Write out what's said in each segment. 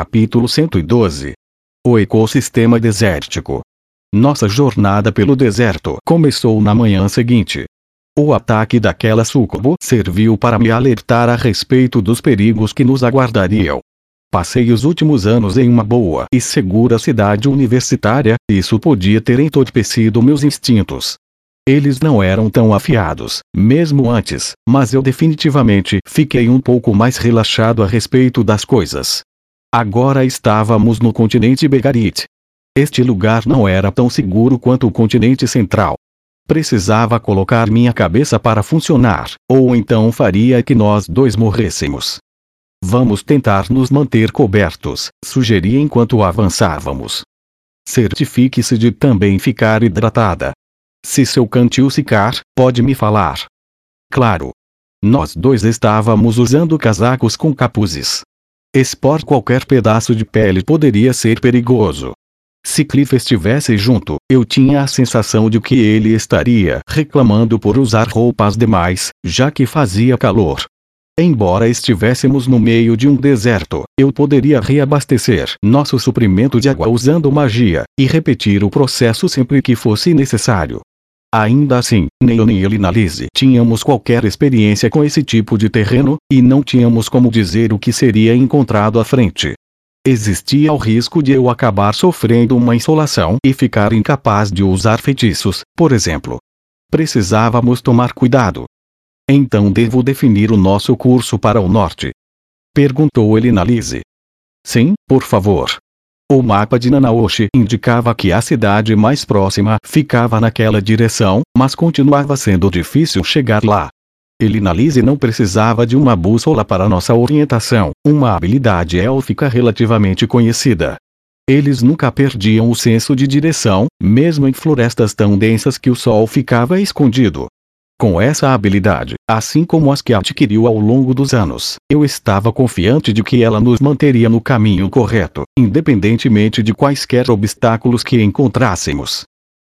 Capítulo 112 O ecossistema desértico. Nossa jornada pelo deserto começou na manhã seguinte. O ataque daquela sucubo serviu para me alertar a respeito dos perigos que nos aguardariam. Passei os últimos anos em uma boa e segura cidade universitária, isso podia ter entorpecido meus instintos. Eles não eram tão afiados, mesmo antes, mas eu definitivamente fiquei um pouco mais relaxado a respeito das coisas. Agora estávamos no continente Begarit. Este lugar não era tão seguro quanto o continente central. Precisava colocar minha cabeça para funcionar, ou então faria que nós dois morrêssemos. Vamos tentar nos manter cobertos, sugeri enquanto avançávamos. Certifique-se de também ficar hidratada. Se seu cantil secar, pode me falar. Claro. Nós dois estávamos usando casacos com capuzes. Expor qualquer pedaço de pele poderia ser perigoso. Se Cliff estivesse junto, eu tinha a sensação de que ele estaria reclamando por usar roupas demais, já que fazia calor. Embora estivéssemos no meio de um deserto, eu poderia reabastecer nosso suprimento de água usando magia, e repetir o processo sempre que fosse necessário. Ainda assim, nem eu nem ele na Lise tínhamos qualquer experiência com esse tipo de terreno, e não tínhamos como dizer o que seria encontrado à frente. Existia o risco de eu acabar sofrendo uma insolação e ficar incapaz de usar feitiços, por exemplo. Precisávamos tomar cuidado. Então devo definir o nosso curso para o norte? Perguntou ele na Lise. Sim, por favor. O mapa de Nanaoshi indicava que a cidade mais próxima ficava naquela direção, mas continuava sendo difícil chegar lá. Elinalise não precisava de uma bússola para nossa orientação, uma habilidade élfica relativamente conhecida. Eles nunca perdiam o senso de direção, mesmo em florestas tão densas que o sol ficava escondido. Com essa habilidade, assim como as que adquiriu ao longo dos anos, eu estava confiante de que ela nos manteria no caminho correto, independentemente de quaisquer obstáculos que encontrássemos.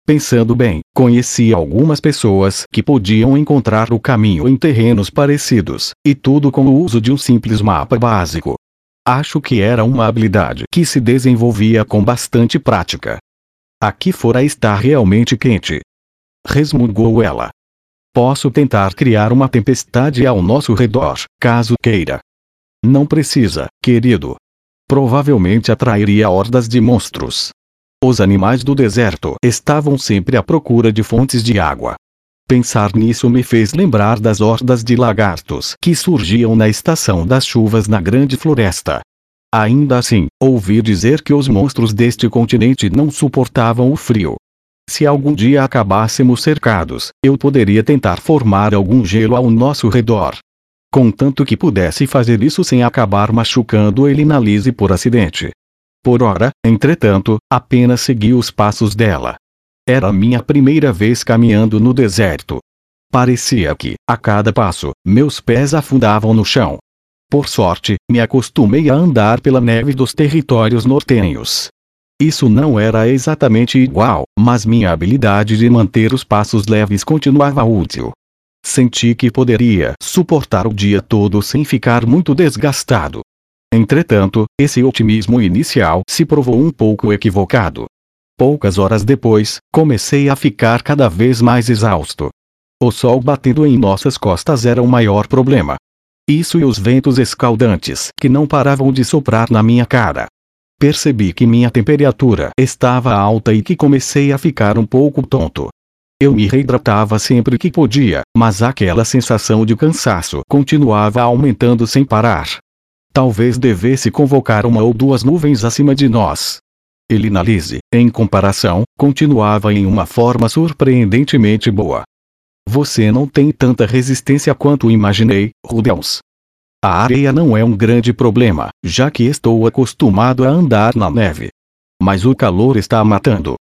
Pensando bem, conheci algumas pessoas que podiam encontrar o caminho em terrenos parecidos, e tudo com o uso de um simples mapa básico. Acho que era uma habilidade que se desenvolvia com bastante prática. Aqui fora está realmente quente. Resmungou ela. Posso tentar criar uma tempestade ao nosso redor, caso queira. Não precisa, querido. Provavelmente atrairia hordas de monstros. Os animais do deserto estavam sempre à procura de fontes de água. Pensar nisso me fez lembrar das hordas de lagartos que surgiam na estação das chuvas na grande floresta. Ainda assim, ouvi dizer que os monstros deste continente não suportavam o frio. Se algum dia acabássemos cercados, eu poderia tentar formar algum gelo ao nosso redor. Contanto que pudesse fazer isso sem acabar machucando ele na lise por acidente. Por ora, entretanto, apenas segui os passos dela. Era minha primeira vez caminhando no deserto. Parecia que, a cada passo, meus pés afundavam no chão. Por sorte, me acostumei a andar pela neve dos territórios nortenhos. Isso não era exatamente igual, mas minha habilidade de manter os passos leves continuava útil. Senti que poderia suportar o dia todo sem ficar muito desgastado. Entretanto, esse otimismo inicial se provou um pouco equivocado. Poucas horas depois, comecei a ficar cada vez mais exausto. O sol batendo em nossas costas era o maior problema. Isso e os ventos escaldantes que não paravam de soprar na minha cara. Percebi que minha temperatura estava alta e que comecei a ficar um pouco tonto. Eu me reidratava sempre que podia, mas aquela sensação de cansaço continuava aumentando sem parar. Talvez devesse convocar uma ou duas nuvens acima de nós. Elinalise, em comparação, continuava em uma forma surpreendentemente boa. Você não tem tanta resistência quanto imaginei, Rudels. A areia não é um grande problema, já que estou acostumado a andar na neve. Mas o calor está matando.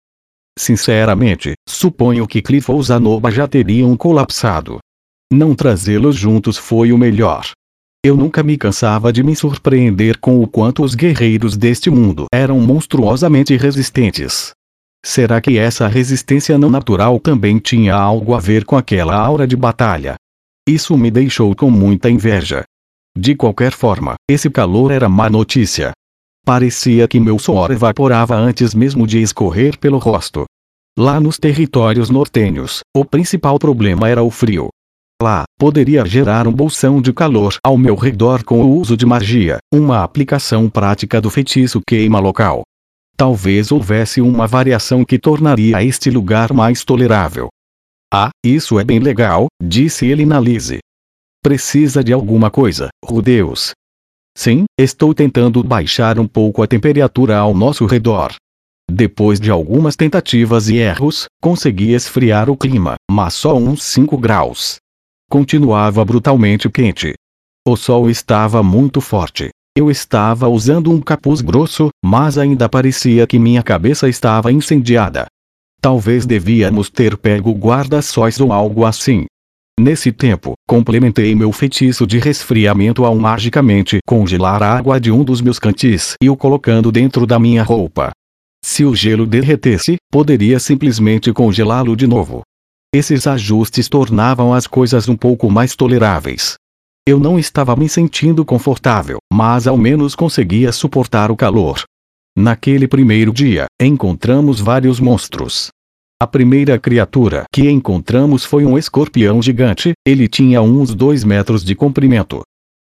Sinceramente, suponho que Cliff ou Zanoba já teriam colapsado. Não trazê-los juntos foi o melhor. Eu nunca me cansava de me surpreender com o quanto os guerreiros deste mundo eram monstruosamente resistentes. Será que essa resistência não natural também tinha algo a ver com aquela aura de batalha? Isso me deixou com muita inveja. De qualquer forma, esse calor era má notícia. Parecia que meu suor evaporava antes mesmo de escorrer pelo rosto. Lá nos territórios nortenhos, o principal problema era o frio. Lá, poderia gerar um bolsão de calor ao meu redor com o uso de magia, uma aplicação prática do feitiço queima local. Talvez houvesse uma variação que tornaria este lugar mais tolerável. Ah, isso é bem legal, disse ele na Lise. Precisa de alguma coisa, Rudeus. Sim, estou tentando baixar um pouco a temperatura ao nosso redor. Depois de algumas tentativas e erros, consegui esfriar o clima, mas só uns 5 graus. Continuava brutalmente quente. O sol estava muito forte. Eu estava usando um capuz grosso, mas ainda parecia que minha cabeça estava incendiada. Talvez devíamos ter pego guarda-sóis ou algo assim. Nesse tempo, complementei meu feitiço de resfriamento ao magicamente congelar a água de um dos meus cantis e o colocando dentro da minha roupa. Se o gelo derretesse, poderia simplesmente congelá-lo de novo. Esses ajustes tornavam as coisas um pouco mais toleráveis. Eu não estava me sentindo confortável, mas ao menos conseguia suportar o calor. Naquele primeiro dia, encontramos vários monstros. A primeira criatura que encontramos foi um escorpião gigante, ele tinha uns 2 metros de comprimento.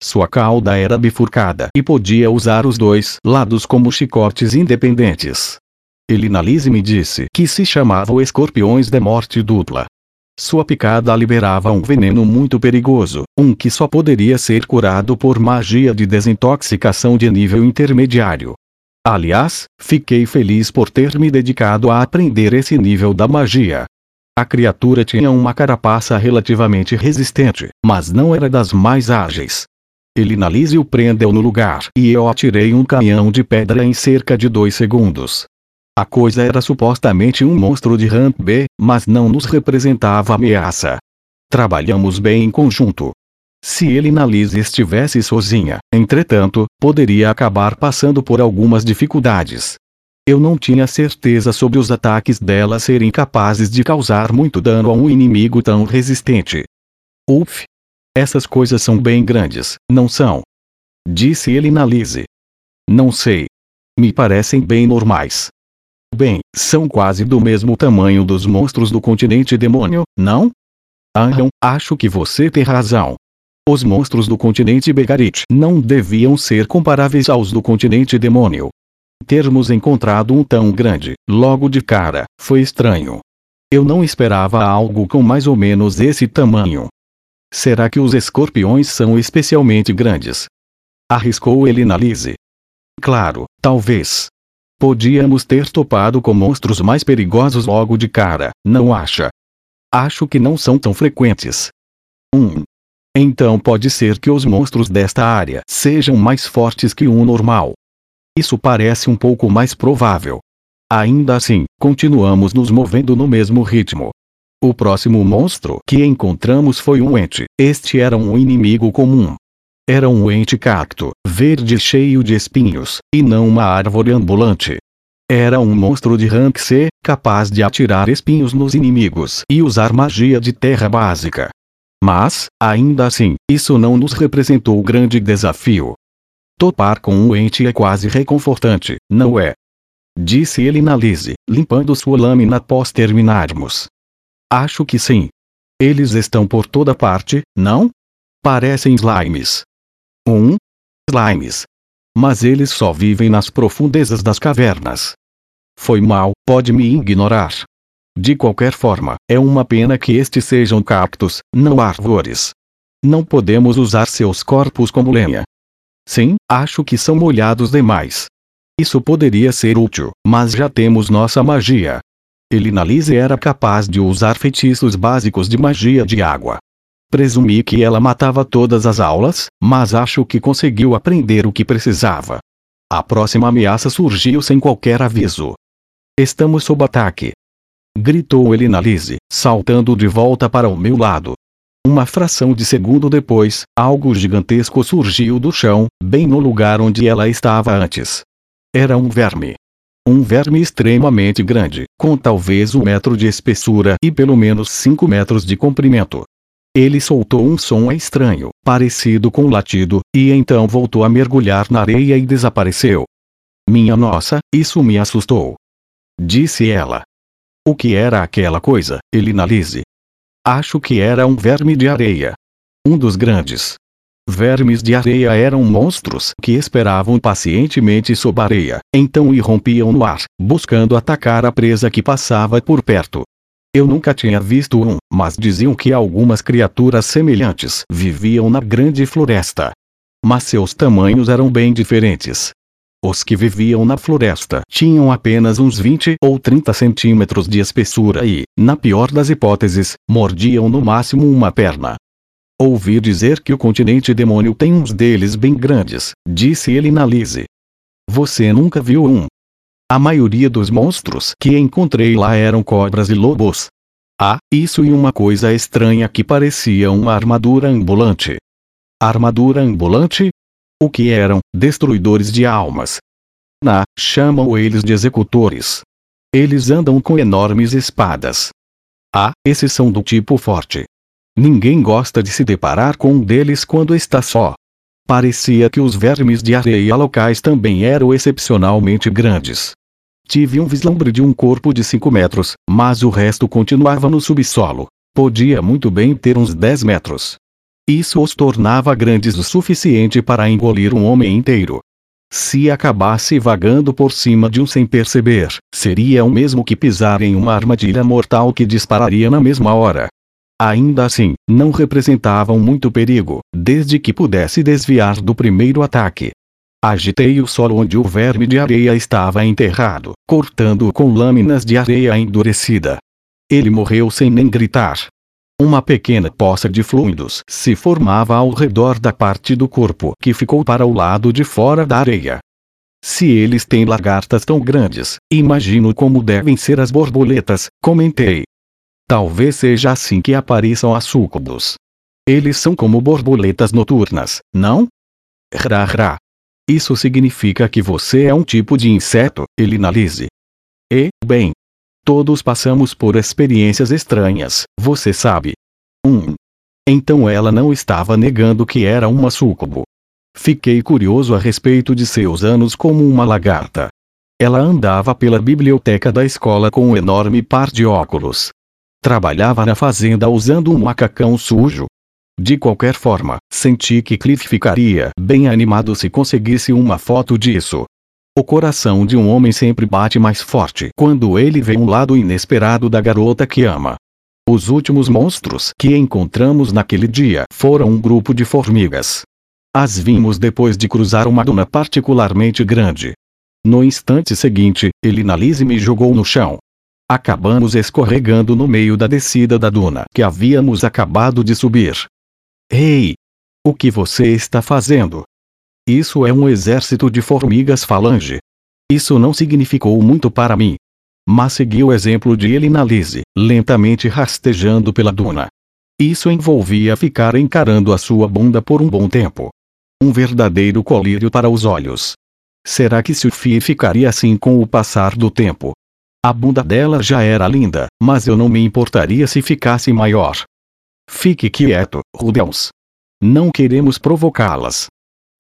Sua cauda era bifurcada e podia usar os dois lados como chicotes independentes. Elinalise me disse que se chamava escorpiões de morte dupla. Sua picada liberava um veneno muito perigoso, um que só poderia ser curado por magia de desintoxicação de nível intermediário. Aliás, fiquei feliz por ter me dedicado a aprender esse nível da magia. A criatura tinha uma carapaça relativamente resistente, mas não era das mais ágeis. Elinalise o prendeu no lugar e eu atirei um canhão de pedra em cerca de dois segundos. A coisa era supostamente um monstro de Ramp B, mas não nos representava ameaça. Trabalhamos bem em conjunto. Se ele na Liz estivesse sozinha, entretanto, poderia acabar passando por algumas dificuldades. Eu não tinha certeza sobre os ataques dela serem capazes de causar muito dano a um inimigo tão resistente. Uf! Essas coisas são bem grandes, não são? Disse ele na Lise. Não sei. Me parecem bem normais. Bem, são quase do mesmo tamanho dos monstros do continente demônio, não? Anjon, acho que você tem razão. Os monstros do continente Begarit não deviam ser comparáveis aos do continente demônio. Termos encontrado um tão grande, logo de cara, foi estranho. Eu não esperava algo com mais ou menos esse tamanho. Será que os escorpiões são especialmente grandes? Arriscou ele na Lise. Claro, talvez. Podíamos ter topado com monstros mais perigosos logo de cara, não acha? Acho que não são tão frequentes. 1. Um. Então pode ser que os monstros desta área sejam mais fortes que um normal. Isso parece um pouco mais provável. Ainda assim, continuamos nos movendo no mesmo ritmo. O próximo monstro que encontramos foi um ente. Este era um inimigo comum. Era um ente cacto, verde cheio de espinhos, e não uma árvore ambulante. Era um monstro de rank C, capaz de atirar espinhos nos inimigos e usar magia de terra básica. Mas, ainda assim, isso não nos representou grande desafio. Topar com um ente é quase reconfortante, não é? Disse ele na Lise, limpando sua lâmina após terminarmos. Acho que sim. Eles estão por toda parte, não? Parecem slimes. Um. Slimes. Mas eles só vivem nas profundezas das cavernas. Foi mal, pode me ignorar. De qualquer forma, é uma pena que estes sejam cactos, não árvores. Não podemos usar seus corpos como lenha. Sim, acho que são molhados demais. Isso poderia ser útil, mas já temos nossa magia. Elinalise era capaz de usar feitiços básicos de magia de água. Presumi que ela matava todas as aulas, mas acho que conseguiu aprender o que precisava. A próxima ameaça surgiu sem qualquer aviso. Estamos sob ataque. Gritou Elinalise, saltando de volta para o meu lado. Uma fração de segundo depois, algo gigantesco surgiu do chão, bem no lugar onde ela estava antes. Era um verme. Um verme extremamente grande, com talvez um metro de espessura e pelo menos cinco metros de comprimento. Ele soltou um som estranho, parecido com um latido, e então voltou a mergulhar na areia e desapareceu. Minha nossa, isso me assustou. Disse ela. O que era aquela coisa, Elinalise? Acho que era um verme de areia. Um dos grandes. Vermes de areia eram monstros que esperavam pacientemente sob a areia, então irrompiam no ar, buscando atacar a presa que passava por perto. Eu nunca tinha visto um, mas diziam que algumas criaturas semelhantes viviam na grande floresta. Mas seus tamanhos eram bem diferentes. Os que viviam na floresta tinham apenas uns 20 ou 30 centímetros de espessura e, na pior das hipóteses, mordiam no máximo uma perna. Ouvi dizer que o continente demônio tem uns deles bem grandes, disse ele na Lise. Você nunca viu um? A maioria dos monstros que encontrei lá eram cobras e lobos. Ah, isso e uma coisa estranha que parecia uma armadura ambulante. Armadura ambulante? O que eram? Destruidores de almas. Na, chamam eles de executores. Eles andam com enormes espadas. Ah, esses são do tipo forte. Ninguém gosta de se deparar com um deles quando está só. Parecia que os vermes de areia locais também eram excepcionalmente grandes. Tive um vislumbre de um corpo de 5 metros, mas o resto continuava no subsolo. Podia muito bem ter uns 10 metros. Isso os tornava grandes o suficiente para engolir um homem inteiro. Se acabasse vagando por cima de um sem perceber, seria o mesmo que pisar em uma armadilha mortal que dispararia na mesma hora. Ainda assim, não representavam muito perigo, desde que pudesse desviar do primeiro ataque. Agitei o solo onde o verme de areia estava enterrado, cortando-o com lâminas de areia endurecida. Ele morreu sem nem gritar. Uma pequena poça de fluidos se formava ao redor da parte do corpo que ficou para o lado de fora da areia. Se eles têm lagartas tão grandes, imagino como devem ser as borboletas, comentei. Talvez seja assim que apareçam as súcubos. Eles são como borboletas noturnas, não? Rá rá. Isso significa que você é um tipo de inseto, Elinalise. E, bem, todos passamos por experiências estranhas, você sabe. Um. Então ela não estava negando que era uma súcubo. Fiquei curioso a respeito de seus anos como uma lagarta. Ela andava pela biblioteca da escola com um enorme par de óculos, Trabalhava na fazenda usando um macacão sujo. De qualquer forma, senti que Cliff ficaria bem animado se conseguisse uma foto disso. O coração de um homem sempre bate mais forte quando ele vê um lado inesperado da garota que ama. Os últimos monstros que encontramos naquele dia foram um grupo de formigas. As vimos depois de cruzar uma duna particularmente grande. No instante seguinte, Elinalise me jogou no chão, Acabamos escorregando no meio da descida da duna que havíamos acabado de subir. Ei! O que você está fazendo? Isso é um exército de formigas falange. Isso não significou muito para mim. Mas segui o exemplo de Elinalise, lentamente rastejando pela duna. Isso envolvia ficar encarando a sua bunda por um bom tempo. Um verdadeiro colírio para os olhos. Será que Sophie ficaria assim com o passar do tempo? A bunda dela já era linda, mas eu não me importaria se ficasse maior. Fique quieto, Rudels. Não queremos provocá-las.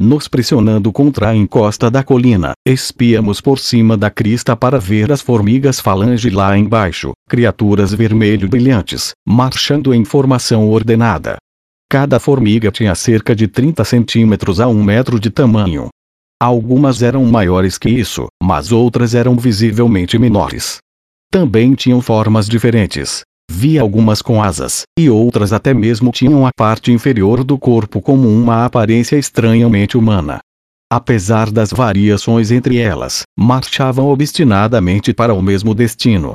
Nos pressionando contra a encosta da colina, espiamos por cima da crista para ver as formigas falange lá embaixo, criaturas vermelho brilhantes, marchando em formação ordenada. Cada formiga tinha cerca de 30 centímetros a um metro de tamanho, Algumas eram maiores que isso, mas outras eram visivelmente menores. Também tinham formas diferentes. Vi algumas com asas, e outras até mesmo tinham a parte inferior do corpo como uma aparência estranhamente humana. Apesar das variações entre elas, marchavam obstinadamente para o mesmo destino.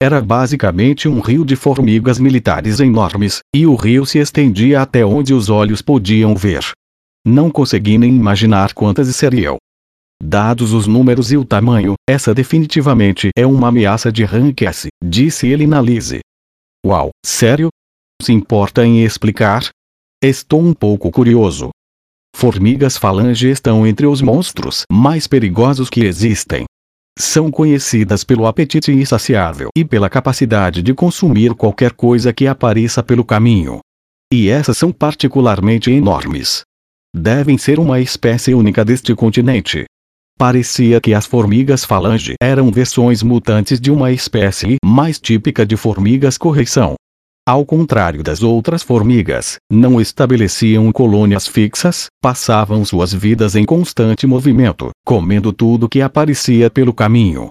Era basicamente um rio de formigas militares enormes, e o rio se estendia até onde os olhos podiam ver. Não consegui nem imaginar quantas seriam. Dados os números e o tamanho, essa definitivamente é uma ameaça de rank S, disse ele na Lise. Uau, sério? Se importa em explicar? Estou um pouco curioso. Formigas falange estão entre os monstros mais perigosos que existem. São conhecidas pelo apetite insaciável e pela capacidade de consumir qualquer coisa que apareça pelo caminho. E essas são particularmente enormes devem ser uma espécie única deste continente. Parecia que as formigas falange eram versões mutantes de uma espécie mais típica de formigas correição. Ao contrário das outras formigas, não estabeleciam colônias fixas, passavam suas vidas em constante movimento, comendo tudo que aparecia pelo caminho.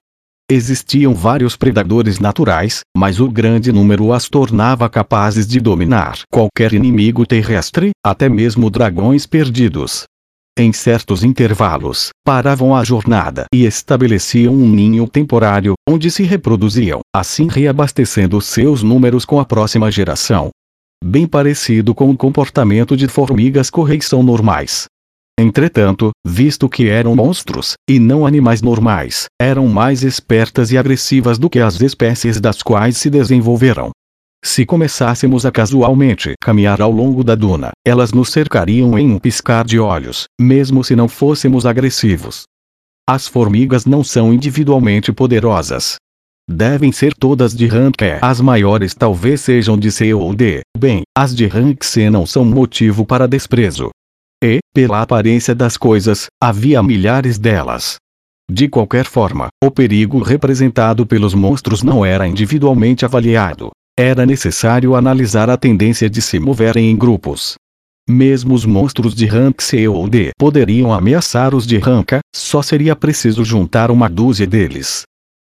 Existiam vários predadores naturais, mas o grande número as tornava capazes de dominar qualquer inimigo terrestre, até mesmo dragões perdidos. Em certos intervalos, paravam a jornada e estabeleciam um ninho temporário, onde se reproduziam, assim reabastecendo seus números com a próxima geração. Bem parecido com o comportamento de formigas correição normais. Entretanto, visto que eram monstros, e não animais normais, eram mais espertas e agressivas do que as espécies das quais se desenvolveram. Se começássemos a casualmente caminhar ao longo da duna, elas nos cercariam em um piscar de olhos, mesmo se não fôssemos agressivos. As formigas não são individualmente poderosas. Devem ser todas de rank E. As maiores talvez sejam de C ou D. Bem, as de rank C não são motivo para desprezo. E, pela aparência das coisas, havia milhares delas. De qualquer forma, o perigo representado pelos monstros não era individualmente avaliado. Era necessário analisar a tendência de se moverem em grupos. Mesmo os monstros de rank C ou D poderiam ameaçar os de rank A, só seria preciso juntar uma dúzia deles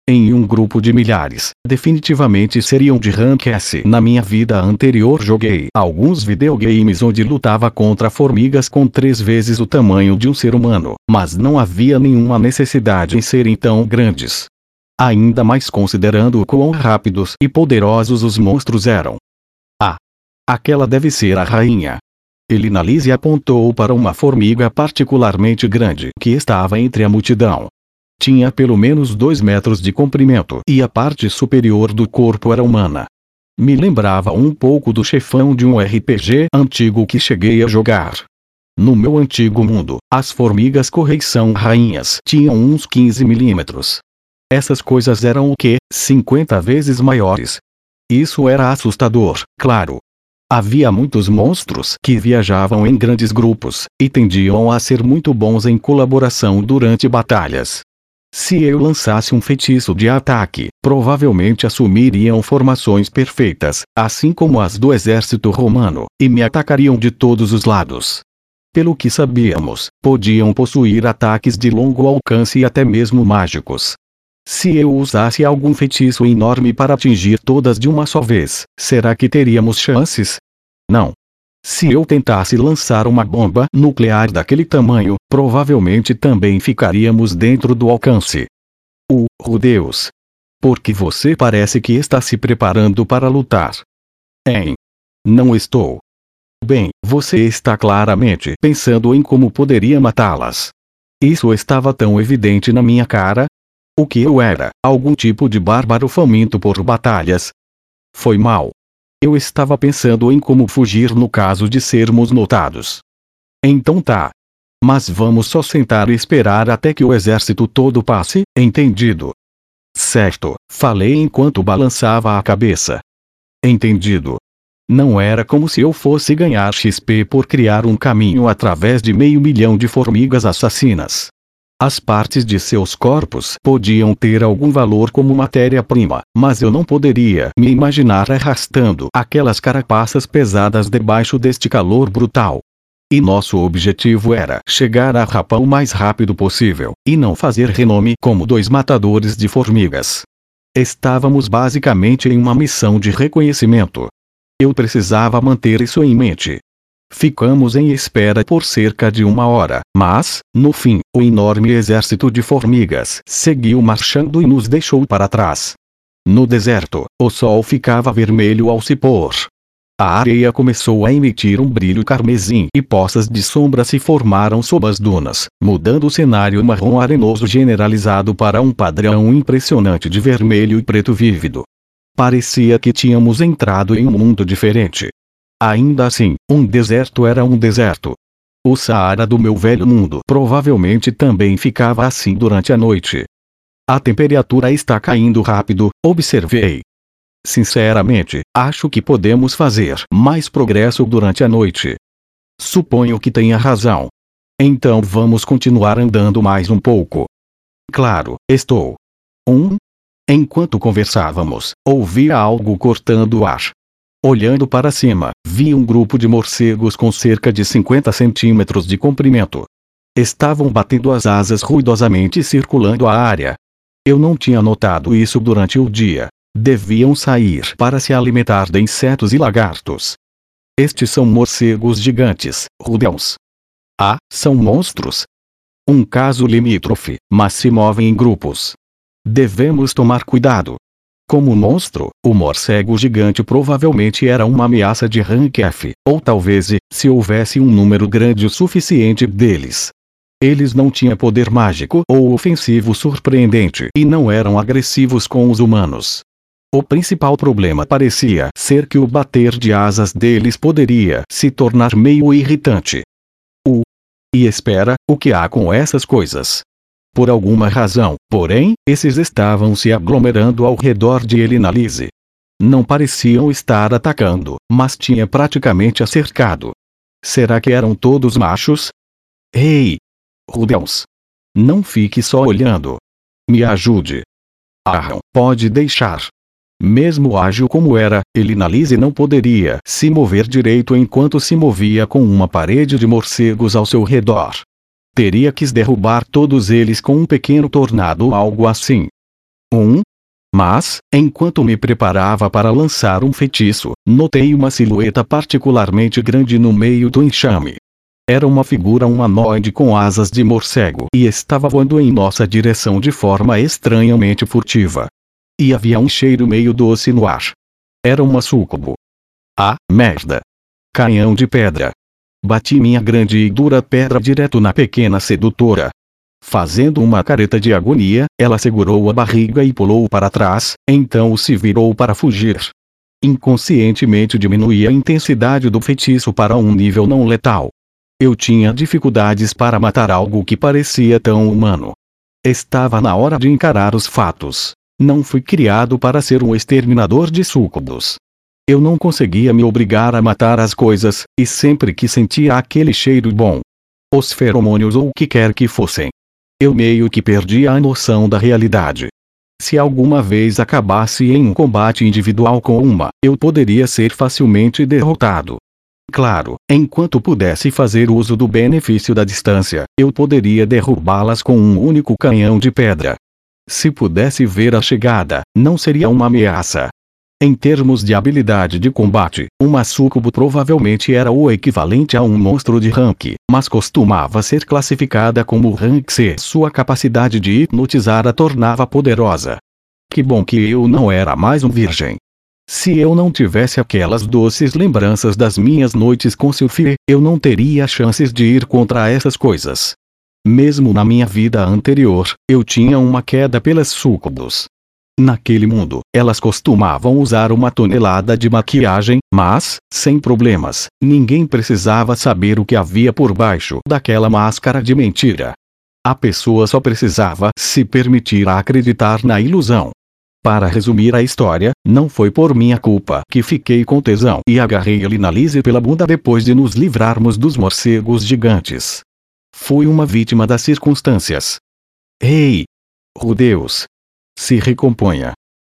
em um grupo de milhares. Definitivamente seriam de rank S. Na minha vida anterior joguei alguns videogames onde lutava contra formigas com três vezes o tamanho de um ser humano, mas não havia nenhuma necessidade em serem tão grandes. Ainda mais considerando o quão rápidos e poderosos os monstros eram. Ah! Aquela deve ser a rainha. Elinalise apontou para uma formiga particularmente grande que estava entre a multidão. Tinha pelo menos dois metros de comprimento e a parte superior do corpo era humana. Me lembrava um pouco do chefão de um RPG antigo que cheguei a jogar. No meu antigo mundo, as formigas correição rainhas tinham uns 15 milímetros. Essas coisas eram o que? 50 vezes maiores. Isso era assustador, claro. Havia muitos monstros que viajavam em grandes grupos, e tendiam a ser muito bons em colaboração durante batalhas. Se eu lançasse um feitiço de ataque, provavelmente assumiriam formações perfeitas, assim como as do exército romano, e me atacariam de todos os lados. Pelo que sabíamos, podiam possuir ataques de longo alcance e até mesmo mágicos. Se eu usasse algum feitiço enorme para atingir todas de uma só vez, será que teríamos chances? Não. Se eu tentasse lançar uma bomba nuclear daquele tamanho, provavelmente também ficaríamos dentro do alcance. Uh, oh Deus! Porque você parece que está se preparando para lutar. Hein? Não estou. Bem, você está claramente pensando em como poderia matá-las. Isso estava tão evidente na minha cara. O que eu era, algum tipo de bárbaro faminto por batalhas. Foi mal. Eu estava pensando em como fugir no caso de sermos notados. Então tá. Mas vamos só sentar e esperar até que o exército todo passe, entendido? Certo, falei enquanto balançava a cabeça. Entendido. Não era como se eu fosse ganhar XP por criar um caminho através de meio milhão de formigas assassinas. As partes de seus corpos podiam ter algum valor como matéria-prima, mas eu não poderia me imaginar arrastando aquelas carapaças pesadas debaixo deste calor brutal. E nosso objetivo era chegar a Rapa o mais rápido possível, e não fazer renome como dois matadores de formigas. Estávamos basicamente em uma missão de reconhecimento. Eu precisava manter isso em mente. Ficamos em espera por cerca de uma hora, mas, no fim, o enorme exército de formigas seguiu marchando e nos deixou para trás. No deserto, o sol ficava vermelho ao se pôr. A areia começou a emitir um brilho carmesim e poças de sombra se formaram sob as dunas, mudando o cenário marrom arenoso generalizado para um padrão impressionante de vermelho e preto vívido. Parecia que tínhamos entrado em um mundo diferente. Ainda assim, um deserto era um deserto. O Saara do meu velho mundo provavelmente também ficava assim durante a noite. A temperatura está caindo rápido, observei. Sinceramente, acho que podemos fazer mais progresso durante a noite. Suponho que tenha razão. Então vamos continuar andando mais um pouco. Claro, estou. 1. Um, enquanto conversávamos, ouvia algo cortando o ar. Olhando para cima, vi um grupo de morcegos com cerca de 50 centímetros de comprimento. Estavam batendo as asas ruidosamente circulando a área. Eu não tinha notado isso durante o dia. Deviam sair para se alimentar de insetos e lagartos. Estes são morcegos gigantes, rudels. Ah, são monstros. Um caso limítrofe, mas se movem em grupos. Devemos tomar cuidado. Como monstro, o morcego gigante provavelmente era uma ameaça de rank F, ou talvez, se houvesse um número grande o suficiente deles. Eles não tinham poder mágico ou ofensivo surpreendente e não eram agressivos com os humanos. O principal problema parecia ser que o bater de asas deles poderia se tornar meio irritante. O e espera, o que há com essas coisas? Por alguma razão, porém, esses estavam se aglomerando ao redor de Elinalise. Não pareciam estar atacando, mas tinha praticamente a cercado. Será que eram todos machos? Ei! Rudels! Não fique só olhando. Me ajude. Aham, pode deixar. Mesmo ágil como era, Elinalise não poderia se mover direito enquanto se movia com uma parede de morcegos ao seu redor teria que derrubar todos eles com um pequeno tornado ou algo assim. Um. Mas, enquanto me preparava para lançar um feitiço, notei uma silhueta particularmente grande no meio do enxame. Era uma figura humanoide com asas de morcego e estava voando em nossa direção de forma estranhamente furtiva. E havia um cheiro meio doce no ar. Era uma súcubo. Ah, merda! Canhão de pedra. Bati minha grande e dura pedra direto na pequena sedutora. Fazendo uma careta de agonia, ela segurou a barriga e pulou para trás, então se virou para fugir. Inconscientemente diminuí a intensidade do feitiço para um nível não letal. Eu tinha dificuldades para matar algo que parecia tão humano. Estava na hora de encarar os fatos. Não fui criado para ser um exterminador de súcubos. Eu não conseguia me obrigar a matar as coisas, e sempre que sentia aquele cheiro bom, os feromônios ou o que quer que fossem, eu meio que perdia a noção da realidade. Se alguma vez acabasse em um combate individual com uma, eu poderia ser facilmente derrotado. Claro, enquanto pudesse fazer uso do benefício da distância, eu poderia derrubá-las com um único canhão de pedra. Se pudesse ver a chegada, não seria uma ameaça, em termos de habilidade de combate, uma sucubo provavelmente era o equivalente a um monstro de rank, mas costumava ser classificada como rank C. Sua capacidade de hipnotizar a tornava poderosa. Que bom que eu não era mais um virgem. Se eu não tivesse aquelas doces lembranças das minhas noites com Sylphie, eu não teria chances de ir contra essas coisas. Mesmo na minha vida anterior, eu tinha uma queda pelas sucubos. Naquele mundo, elas costumavam usar uma tonelada de maquiagem, mas, sem problemas, ninguém precisava saber o que havia por baixo daquela máscara de mentira. A pessoa só precisava se permitir acreditar na ilusão. Para resumir a história, não foi por minha culpa que fiquei com tesão e agarrei ele na Lise pela bunda depois de nos livrarmos dos morcegos gigantes. Fui uma vítima das circunstâncias. Ei! Oh Deus, se recomponha.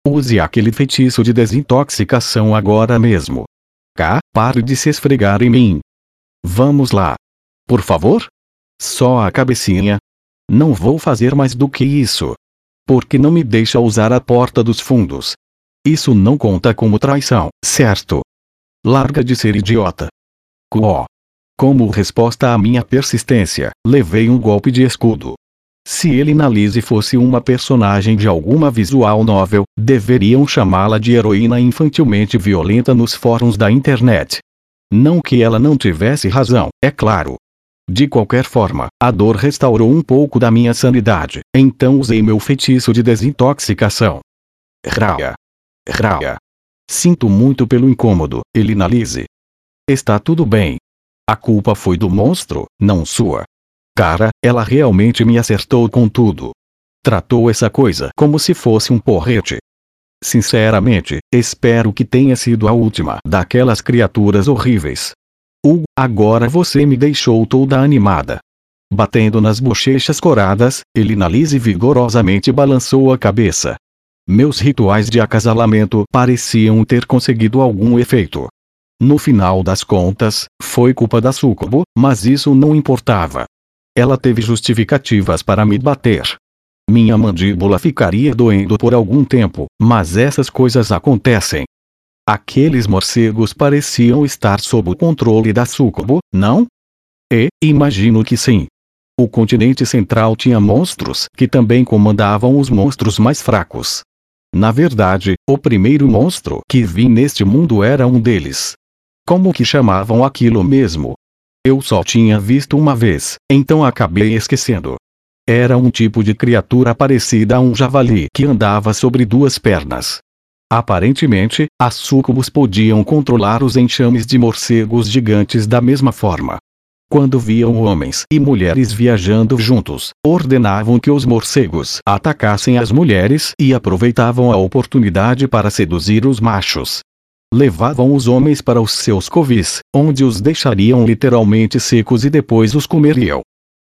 Use aquele feitiço de desintoxicação agora mesmo. Cá, pare de se esfregar em mim. Vamos lá. Por favor? Só a cabecinha. Não vou fazer mais do que isso. Porque não me deixa usar a porta dos fundos. Isso não conta como traição, certo? Larga de ser idiota. Quó. Como resposta à minha persistência, levei um golpe de escudo. Se ele na Lise fosse uma personagem de alguma visual novel, deveriam chamá-la de heroína infantilmente violenta nos fóruns da internet. Não que ela não tivesse razão, é claro. De qualquer forma, a dor restaurou um pouco da minha sanidade, então usei meu feitiço de desintoxicação. Raya. Raya. Sinto muito pelo incômodo, Elina Lise. Está tudo bem. A culpa foi do monstro, não sua. Cara, ela realmente me acertou com tudo. Tratou essa coisa como se fosse um porrete. Sinceramente, espero que tenha sido a última daquelas criaturas horríveis. Uh, agora você me deixou toda animada. Batendo nas bochechas coradas, Elinalise vigorosamente balançou a cabeça. Meus rituais de acasalamento pareciam ter conseguido algum efeito. No final das contas, foi culpa da súcubo, mas isso não importava. Ela teve justificativas para me bater. Minha mandíbula ficaria doendo por algum tempo, mas essas coisas acontecem. Aqueles morcegos pareciam estar sob o controle da súcubo, não? E, imagino que sim. O continente central tinha monstros que também comandavam os monstros mais fracos. Na verdade, o primeiro monstro que vi neste mundo era um deles. Como que chamavam aquilo mesmo? Eu só tinha visto uma vez, então acabei esquecendo. Era um tipo de criatura parecida a um javali que andava sobre duas pernas. Aparentemente, as súcubos podiam controlar os enxames de morcegos gigantes da mesma forma. Quando viam homens e mulheres viajando juntos, ordenavam que os morcegos atacassem as mulheres e aproveitavam a oportunidade para seduzir os machos levavam os homens para os seus covis, onde os deixariam literalmente secos e depois os comeriam.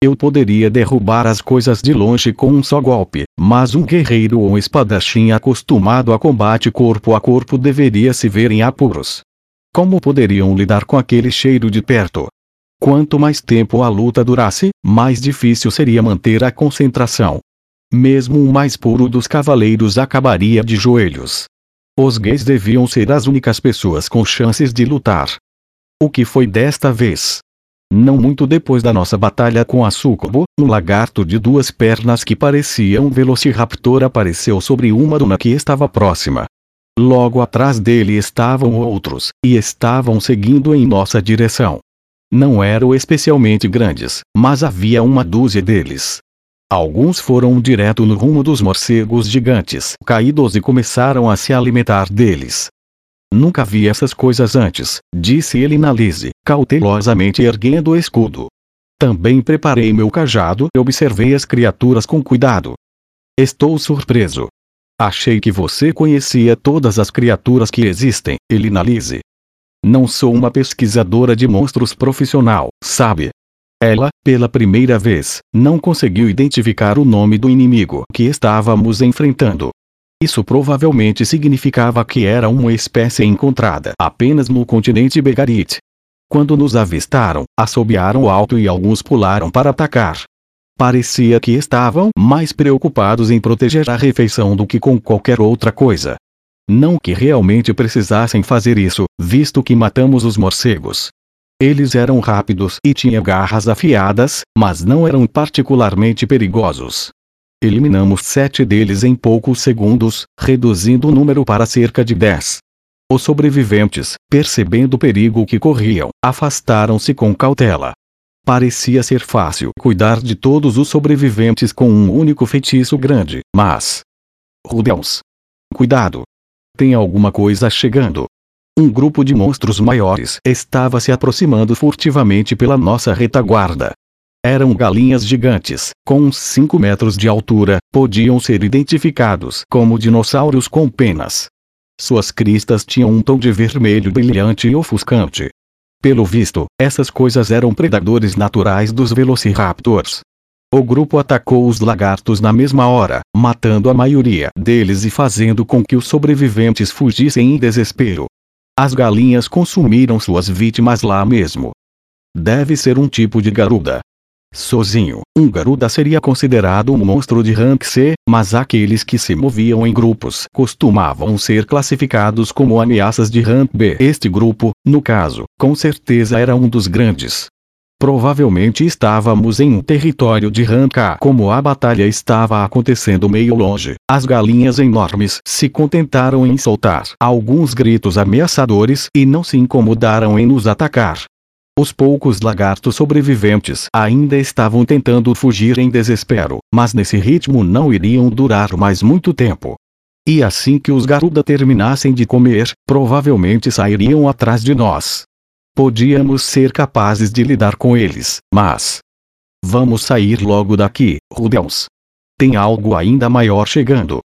Eu poderia derrubar as coisas de longe com um só golpe, mas um guerreiro ou um espadachim acostumado a combate corpo a corpo deveria se ver em apuros. Como poderiam lidar com aquele cheiro de perto? Quanto mais tempo a luta durasse, mais difícil seria manter a concentração. Mesmo o mais puro dos cavaleiros acabaria de joelhos. Os gays deviam ser as únicas pessoas com chances de lutar. O que foi desta vez? Não muito depois da nossa batalha com a Sucubo, um lagarto de duas pernas que parecia um velociraptor apareceu sobre uma duna que estava próxima. Logo atrás dele estavam outros, e estavam seguindo em nossa direção. Não eram especialmente grandes, mas havia uma dúzia deles. Alguns foram direto no rumo dos morcegos gigantes caídos e começaram a se alimentar deles. Nunca vi essas coisas antes, disse ele na Lise, cautelosamente erguendo o escudo. Também preparei meu cajado e observei as criaturas com cuidado. Estou surpreso. Achei que você conhecia todas as criaturas que existem, Elinalise. Não sou uma pesquisadora de monstros profissional, sabe? Ela, pela primeira vez, não conseguiu identificar o nome do inimigo que estávamos enfrentando. Isso provavelmente significava que era uma espécie encontrada apenas no continente Begarit. Quando nos avistaram, assobiaram alto e alguns pularam para atacar. Parecia que estavam mais preocupados em proteger a refeição do que com qualquer outra coisa. Não que realmente precisassem fazer isso, visto que matamos os morcegos. Eles eram rápidos e tinham garras afiadas, mas não eram particularmente perigosos. Eliminamos sete deles em poucos segundos, reduzindo o número para cerca de dez. Os sobreviventes, percebendo o perigo que corriam, afastaram-se com cautela. Parecia ser fácil cuidar de todos os sobreviventes com um único feitiço grande, mas. Rudeus! Cuidado! Tem alguma coisa chegando. Um grupo de monstros maiores estava se aproximando furtivamente pela nossa retaguarda. Eram galinhas gigantes, com uns 5 metros de altura, podiam ser identificados como dinossauros com penas. Suas cristas tinham um tom de vermelho brilhante e ofuscante. Pelo visto, essas coisas eram predadores naturais dos velociraptors. O grupo atacou os lagartos na mesma hora, matando a maioria deles e fazendo com que os sobreviventes fugissem em desespero. As galinhas consumiram suas vítimas lá mesmo. Deve ser um tipo de garuda. Sozinho, um garuda seria considerado um monstro de rank C, mas aqueles que se moviam em grupos costumavam ser classificados como ameaças de rank B. Este grupo, no caso, com certeza era um dos grandes. Provavelmente estávamos em um território de Ranka. Como a batalha estava acontecendo meio longe, as galinhas enormes se contentaram em soltar alguns gritos ameaçadores e não se incomodaram em nos atacar. Os poucos lagartos sobreviventes ainda estavam tentando fugir em desespero, mas nesse ritmo não iriam durar mais muito tempo. E assim que os garuda terminassem de comer, provavelmente sairiam atrás de nós. Podíamos ser capazes de lidar com eles, mas. Vamos sair logo daqui, Rubens. Tem algo ainda maior chegando.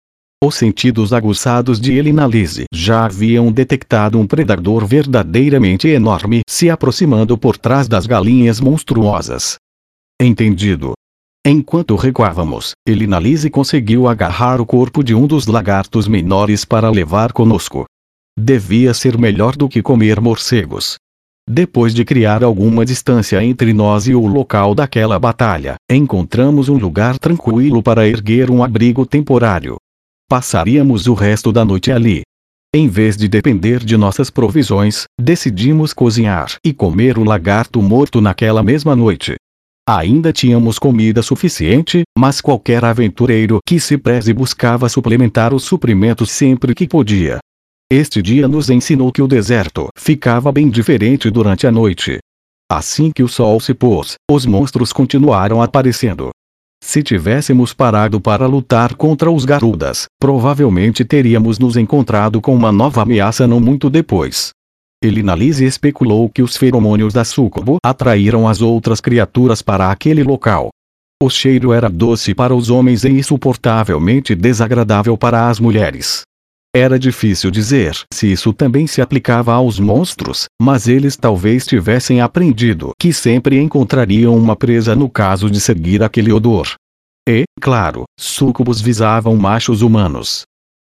Os sentidos aguçados de Elinalise já haviam detectado um predador verdadeiramente enorme se aproximando por trás das galinhas monstruosas. Entendido. Enquanto recuávamos, Elinalise conseguiu agarrar o corpo de um dos lagartos menores para levar conosco. Devia ser melhor do que comer morcegos. Depois de criar alguma distância entre nós e o local daquela batalha, encontramos um lugar tranquilo para erguer um abrigo temporário. Passaríamos o resto da noite ali. Em vez de depender de nossas provisões, decidimos cozinhar e comer o lagarto morto naquela mesma noite. Ainda tínhamos comida suficiente, mas qualquer aventureiro que se preze buscava suplementar os suprimentos sempre que podia. Este dia nos ensinou que o deserto ficava bem diferente durante a noite. Assim que o sol se pôs, os monstros continuaram aparecendo. Se tivéssemos parado para lutar contra os garudas, provavelmente teríamos nos encontrado com uma nova ameaça não muito depois. Elinalise especulou que os feromônios da sucubo atraíram as outras criaturas para aquele local. O cheiro era doce para os homens e insuportavelmente desagradável para as mulheres. Era difícil dizer se isso também se aplicava aos monstros, mas eles talvez tivessem aprendido que sempre encontrariam uma presa no caso de seguir aquele odor. E, claro, súcubos visavam machos humanos.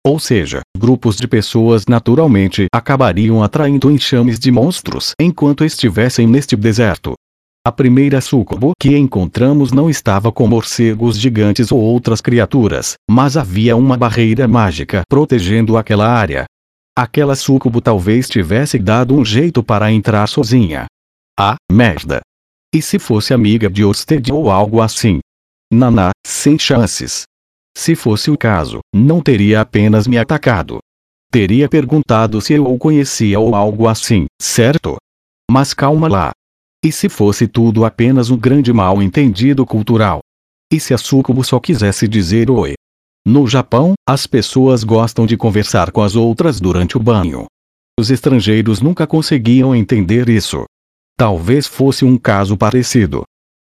Ou seja, grupos de pessoas naturalmente acabariam atraindo enxames de monstros enquanto estivessem neste deserto. A primeira súcubo que encontramos não estava com morcegos gigantes ou outras criaturas, mas havia uma barreira mágica protegendo aquela área. Aquela súcubo talvez tivesse dado um jeito para entrar sozinha. Ah, merda! E se fosse amiga de Orsted ou algo assim? Naná, sem chances. Se fosse o caso, não teria apenas me atacado. Teria perguntado se eu o conhecia ou algo assim, certo? Mas calma lá. E se fosse tudo apenas um grande mal-entendido cultural? E se a Sucubo só quisesse dizer oi? No Japão, as pessoas gostam de conversar com as outras durante o banho. Os estrangeiros nunca conseguiam entender isso. Talvez fosse um caso parecido.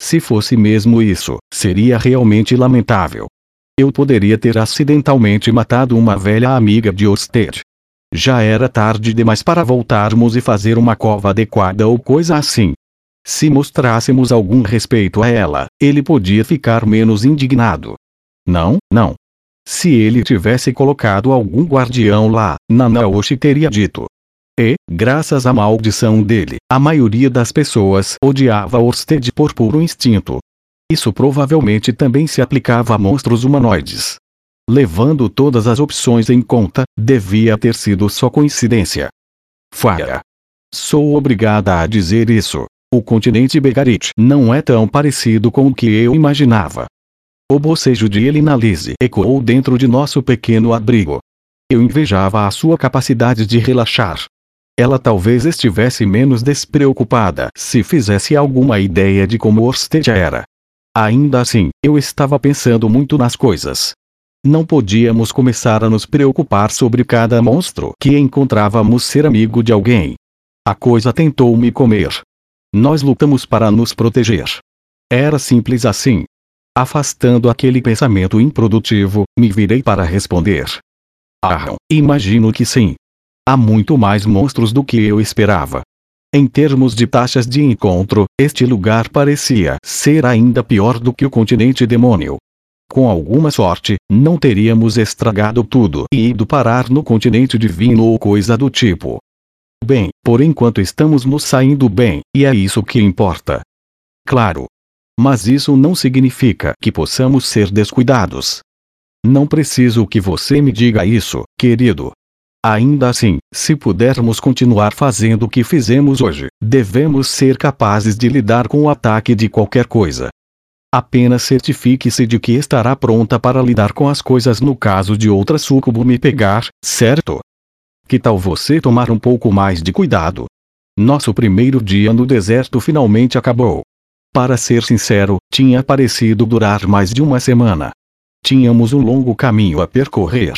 Se fosse mesmo isso, seria realmente lamentável. Eu poderia ter acidentalmente matado uma velha amiga de Orsted. Já era tarde demais para voltarmos e fazer uma cova adequada ou coisa assim. Se mostrássemos algum respeito a ela, ele podia ficar menos indignado. Não, não. Se ele tivesse colocado algum guardião lá, Nanaoshi teria dito. E, graças à maldição dele, a maioria das pessoas odiava Orsted por puro instinto. Isso provavelmente também se aplicava a monstros humanoides. Levando todas as opções em conta, devia ter sido só coincidência. Fara. Sou obrigada a dizer isso. O continente Begarit não é tão parecido com o que eu imaginava. O bocejo de Elinalise ecoou dentro de nosso pequeno abrigo. Eu invejava a sua capacidade de relaxar. Ela talvez estivesse menos despreocupada se fizesse alguma ideia de como Orsted era. Ainda assim, eu estava pensando muito nas coisas. Não podíamos começar a nos preocupar sobre cada monstro que encontrávamos ser amigo de alguém. A coisa tentou me comer, nós lutamos para nos proteger. Era simples assim. Afastando aquele pensamento improdutivo, me virei para responder. Ah, imagino que sim. Há muito mais monstros do que eu esperava. Em termos de taxas de encontro, este lugar parecia ser ainda pior do que o continente demônio. Com alguma sorte, não teríamos estragado tudo e ido parar no continente divino ou coisa do tipo bem, por enquanto estamos nos saindo bem, e é isso que importa. Claro. Mas isso não significa que possamos ser descuidados. Não preciso que você me diga isso, querido. Ainda assim, se pudermos continuar fazendo o que fizemos hoje, devemos ser capazes de lidar com o ataque de qualquer coisa. Apenas certifique-se de que estará pronta para lidar com as coisas no caso de outra sucubo me pegar, certo? Que tal você tomar um pouco mais de cuidado? Nosso primeiro dia no deserto finalmente acabou. Para ser sincero, tinha parecido durar mais de uma semana. Tínhamos um longo caminho a percorrer,